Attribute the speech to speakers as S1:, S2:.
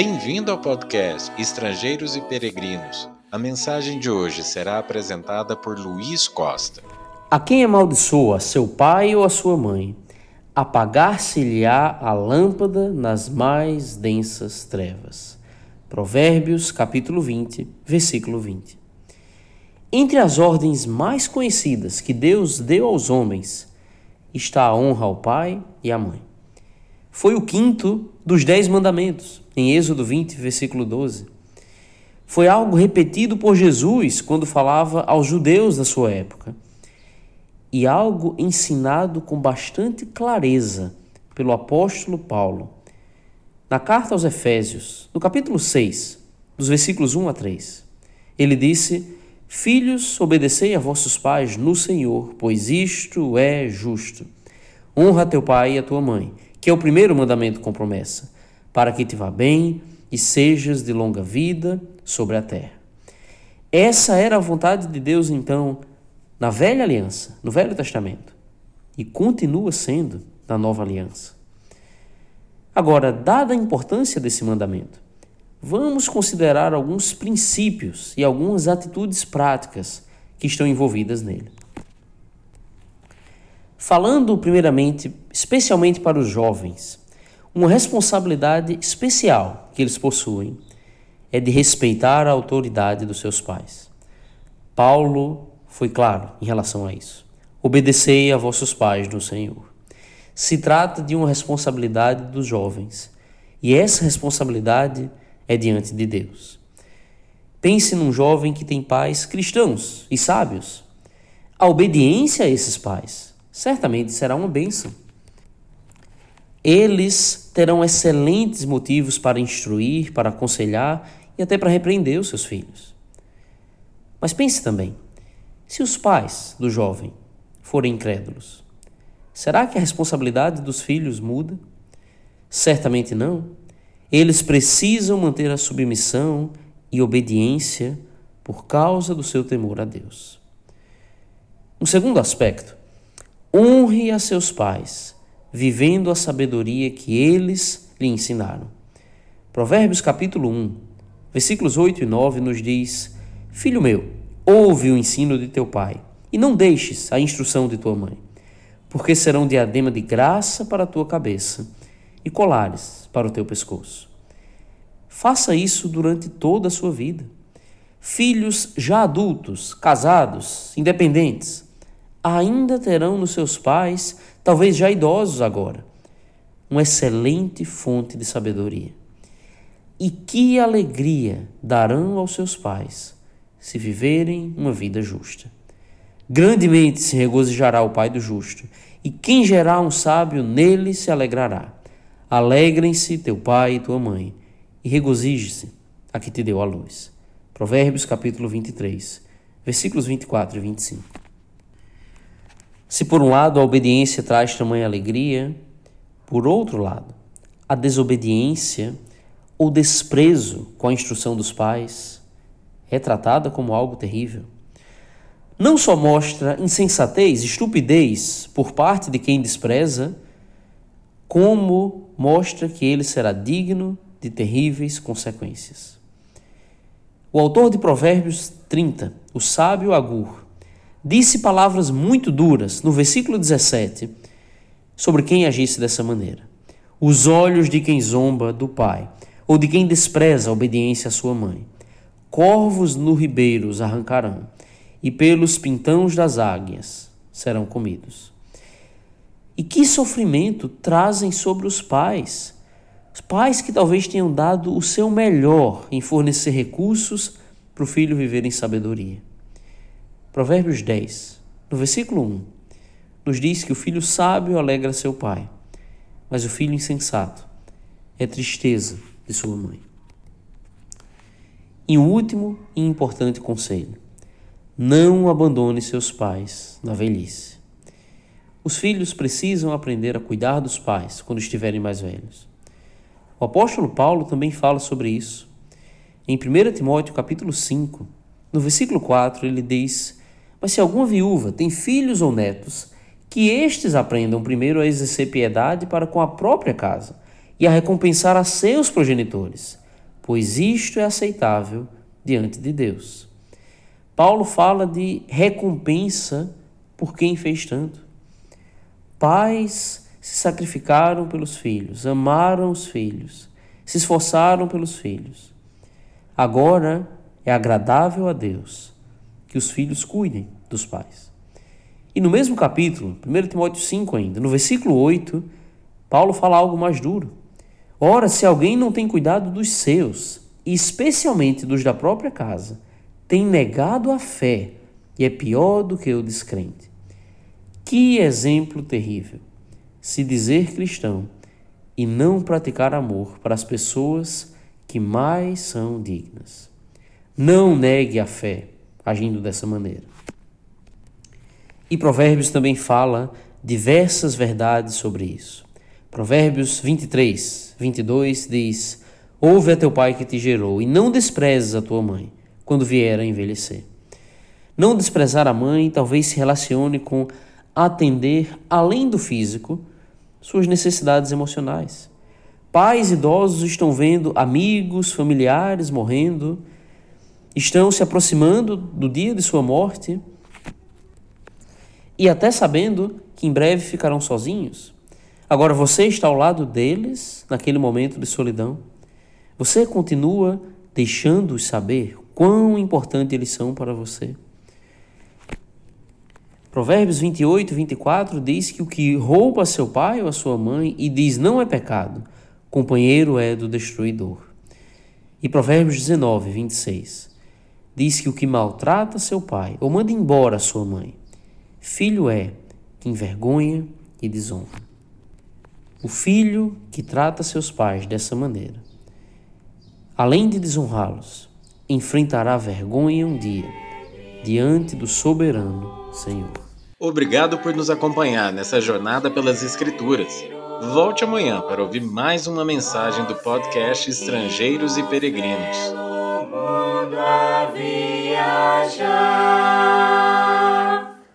S1: Bem-vindo ao podcast Estrangeiros e Peregrinos. A mensagem de hoje será apresentada por Luiz Costa.
S2: A quem amaldiçoa seu pai ou a sua mãe, apagar-se-lhe-á a lâmpada nas mais densas trevas. Provérbios, capítulo 20, versículo 20. Entre as ordens mais conhecidas que Deus deu aos homens está a honra ao pai e à mãe. Foi o quinto dos dez mandamentos, em Êxodo 20, versículo 12. Foi algo repetido por Jesus quando falava aos judeus da sua época, e algo ensinado com bastante clareza pelo apóstolo Paulo. Na carta aos Efésios, no capítulo 6, dos versículos 1 a 3, ele disse: Filhos, obedecei a vossos pais no Senhor, pois isto é justo. Honra teu pai e a tua mãe que é o primeiro mandamento com promessa, para que te vá bem e sejas de longa vida sobre a terra. Essa era a vontade de Deus, então, na velha aliança, no Velho Testamento, e continua sendo na nova aliança. Agora, dada a importância desse mandamento, vamos considerar alguns princípios e algumas atitudes práticas que estão envolvidas nele. Falando primeiramente, especialmente para os jovens, uma responsabilidade especial que eles possuem é de respeitar a autoridade dos seus pais. Paulo foi claro em relação a isso. Obedecei a vossos pais no Senhor. Se trata de uma responsabilidade dos jovens, e essa responsabilidade é diante de Deus. Pense num jovem que tem pais cristãos e sábios. A obediência a esses pais certamente será uma bênção. Eles terão excelentes motivos para instruir, para aconselhar e até para repreender os seus filhos. Mas pense também: se os pais do jovem forem incrédulos, será que a responsabilidade dos filhos muda? Certamente não. Eles precisam manter a submissão e obediência por causa do seu temor a Deus. Um segundo aspecto Honre a seus pais, vivendo a sabedoria que eles lhe ensinaram. Provérbios capítulo 1, versículos 8 e 9 nos diz: Filho meu, ouve o ensino de teu pai, e não deixes a instrução de tua mãe, porque serão diadema de graça para a tua cabeça e colares para o teu pescoço. Faça isso durante toda a sua vida. Filhos já adultos, casados, independentes, ainda terão nos seus pais, talvez já idosos agora, uma excelente fonte de sabedoria. E que alegria darão aos seus pais se viverem uma vida justa. Grandemente se regozijará o pai do justo, e quem gerar um sábio nele se alegrará. Alegrem-se teu pai e tua mãe, e regozije-se a que te deu a luz. Provérbios capítulo 23, versículos 24 e 25. Se por um lado a obediência traz tamanha alegria, por outro lado, a desobediência ou desprezo com a instrução dos pais é tratada como algo terrível. Não só mostra insensatez, estupidez por parte de quem despreza, como mostra que ele será digno de terríveis consequências. O autor de Provérbios 30, o sábio Agur, disse palavras muito duras no versículo 17 sobre quem agisse dessa maneira. Os olhos de quem zomba do pai, ou de quem despreza a obediência à sua mãe. Corvos no ribeiro os arrancarão, e pelos pintãos das águias serão comidos. E que sofrimento trazem sobre os pais? Os pais que talvez tenham dado o seu melhor em fornecer recursos para o filho viver em sabedoria. Provérbios 10, no versículo 1, nos diz que o filho sábio alegra seu pai, mas o filho insensato é tristeza de sua mãe. E um último e importante conselho: não abandone seus pais na velhice. Os filhos precisam aprender a cuidar dos pais quando estiverem mais velhos. O apóstolo Paulo também fala sobre isso. Em 1 Timóteo capítulo 5, no versículo 4, ele diz mas se alguma viúva tem filhos ou netos, que estes aprendam primeiro a exercer piedade para com a própria casa e a recompensar a seus progenitores, pois isto é aceitável diante de Deus. Paulo fala de recompensa por quem fez tanto. Pais se sacrificaram pelos filhos, amaram os filhos, se esforçaram pelos filhos. Agora é agradável a Deus que os filhos cuidem dos pais. E no mesmo capítulo, 1 Timóteo 5 ainda, no versículo 8, Paulo fala algo mais duro. Ora, se alguém não tem cuidado dos seus, e especialmente dos da própria casa, tem negado a fé e é pior do que o descrente. Que exemplo terrível! Se dizer cristão e não praticar amor para as pessoas que mais são dignas. Não negue a fé agindo dessa maneira. E Provérbios também fala diversas verdades sobre isso. Provérbios 23, 22 diz: Ouve a teu pai que te gerou, e não desprezes a tua mãe quando vier a envelhecer. Não desprezar a mãe talvez se relacione com atender, além do físico, suas necessidades emocionais. Pais idosos estão vendo amigos, familiares morrendo, estão se aproximando do dia de sua morte e até sabendo que em breve ficarão sozinhos. Agora você está ao lado deles naquele momento de solidão. Você continua deixando-os saber quão importante eles são para você. Provérbios 28, 24 diz que o que rouba seu pai ou a sua mãe e diz não é pecado, companheiro é do destruidor. E Provérbios 19, 26 diz que o que maltrata seu pai ou manda embora sua mãe, filho é que envergonha e desonra. O filho que trata seus pais dessa maneira, além de desonrá-los, enfrentará vergonha um dia diante do soberano Senhor.
S1: Obrigado por nos acompanhar nessa jornada pelas Escrituras. Volte amanhã para ouvir mais uma mensagem do podcast Estrangeiros e Peregrinos. treasure.